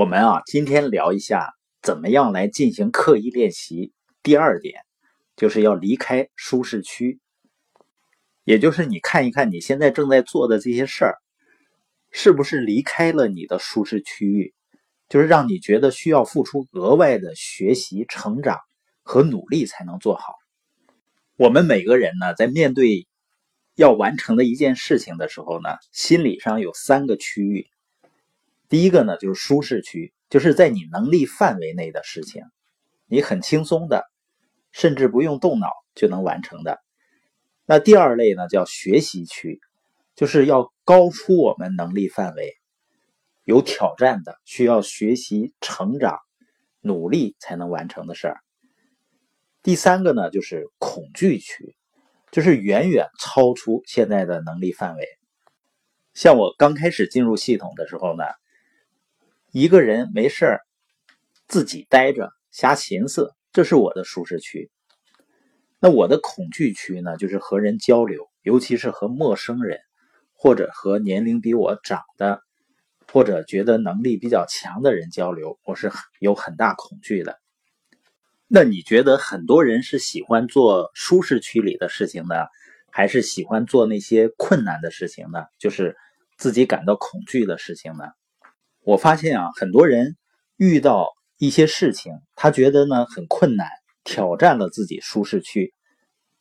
我们啊，今天聊一下怎么样来进行刻意练习。第二点，就是要离开舒适区，也就是你看一看你现在正在做的这些事儿，是不是离开了你的舒适区域，就是让你觉得需要付出额外的学习、成长和努力才能做好。我们每个人呢，在面对要完成的一件事情的时候呢，心理上有三个区域。第一个呢，就是舒适区，就是在你能力范围内的事情，你很轻松的，甚至不用动脑就能完成的。那第二类呢，叫学习区，就是要高出我们能力范围，有挑战的，需要学习、成长、努力才能完成的事儿。第三个呢，就是恐惧区，就是远远超出现在的能力范围。像我刚开始进入系统的时候呢。一个人没事儿，自己待着瞎寻思，这是我的舒适区。那我的恐惧区呢？就是和人交流，尤其是和陌生人，或者和年龄比我长的，或者觉得能力比较强的人交流，我是有很大恐惧的。那你觉得很多人是喜欢做舒适区里的事情呢，还是喜欢做那些困难的事情呢？就是自己感到恐惧的事情呢？我发现啊，很多人遇到一些事情，他觉得呢很困难，挑战了自己舒适区，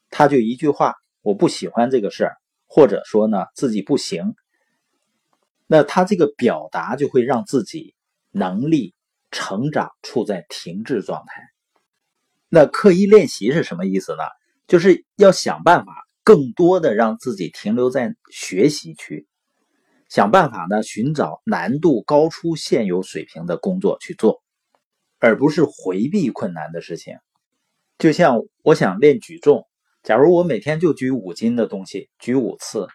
他就一句话：“我不喜欢这个事儿”，或者说呢自己不行。那他这个表达就会让自己能力成长处在停滞状态。那刻意练习是什么意思呢？就是要想办法更多的让自己停留在学习区。想办法呢，寻找难度高出现有水平的工作去做，而不是回避困难的事情。就像我想练举重，假如我每天就举五斤的东西，举五次，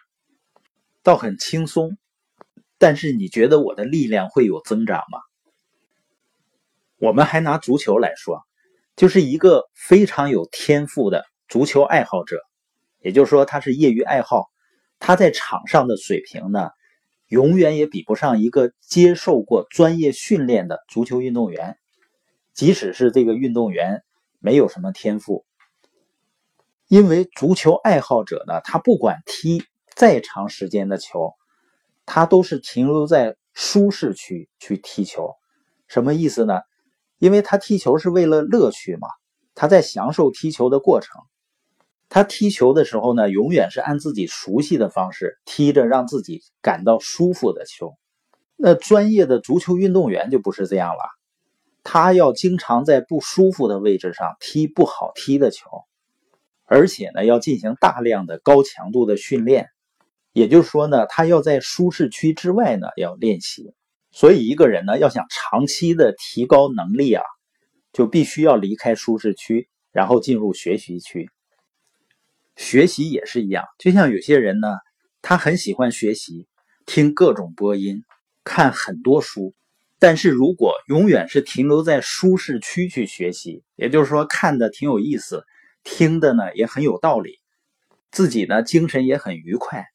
倒很轻松。但是你觉得我的力量会有增长吗？我们还拿足球来说，就是一个非常有天赋的足球爱好者，也就是说他是业余爱好，他在场上的水平呢？永远也比不上一个接受过专业训练的足球运动员，即使是这个运动员没有什么天赋，因为足球爱好者呢，他不管踢再长时间的球，他都是停留在舒适区去踢球。什么意思呢？因为他踢球是为了乐趣嘛，他在享受踢球的过程。他踢球的时候呢，永远是按自己熟悉的方式踢着，让自己感到舒服的球。那专业的足球运动员就不是这样了，他要经常在不舒服的位置上踢不好踢的球，而且呢，要进行大量的高强度的训练。也就是说呢，他要在舒适区之外呢要练习。所以一个人呢，要想长期的提高能力啊，就必须要离开舒适区，然后进入学习区。学习也是一样，就像有些人呢，他很喜欢学习，听各种播音，看很多书。但是如果永远是停留在舒适区去学习，也就是说看的挺有意思，听的呢也很有道理，自己呢精神也很愉快，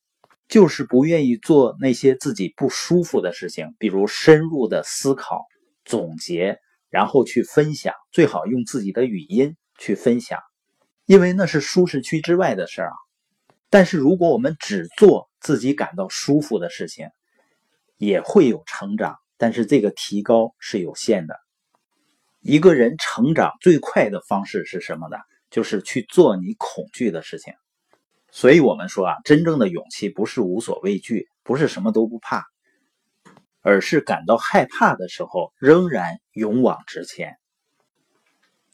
就是不愿意做那些自己不舒服的事情，比如深入的思考、总结，然后去分享，最好用自己的语音去分享。因为那是舒适区之外的事儿啊，但是如果我们只做自己感到舒服的事情，也会有成长，但是这个提高是有限的。一个人成长最快的方式是什么呢？就是去做你恐惧的事情。所以我们说啊，真正的勇气不是无所畏惧，不是什么都不怕，而是感到害怕的时候仍然勇往直前。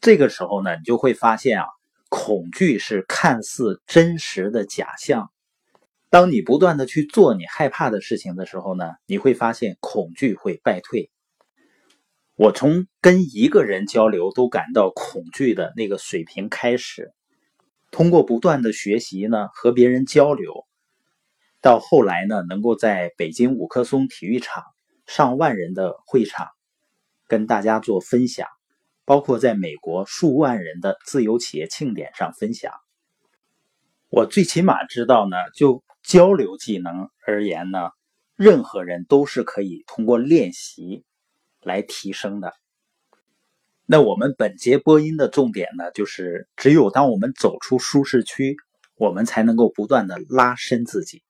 这个时候呢，你就会发现啊。恐惧是看似真实的假象。当你不断的去做你害怕的事情的时候呢，你会发现恐惧会败退。我从跟一个人交流都感到恐惧的那个水平开始，通过不断的学习呢，和别人交流，到后来呢，能够在北京五棵松体育场上万人的会场跟大家做分享。包括在美国数万人的自由企业庆典上分享，我最起码知道呢，就交流技能而言呢，任何人都是可以通过练习来提升的。那我们本节播音的重点呢，就是只有当我们走出舒适区，我们才能够不断的拉伸自己。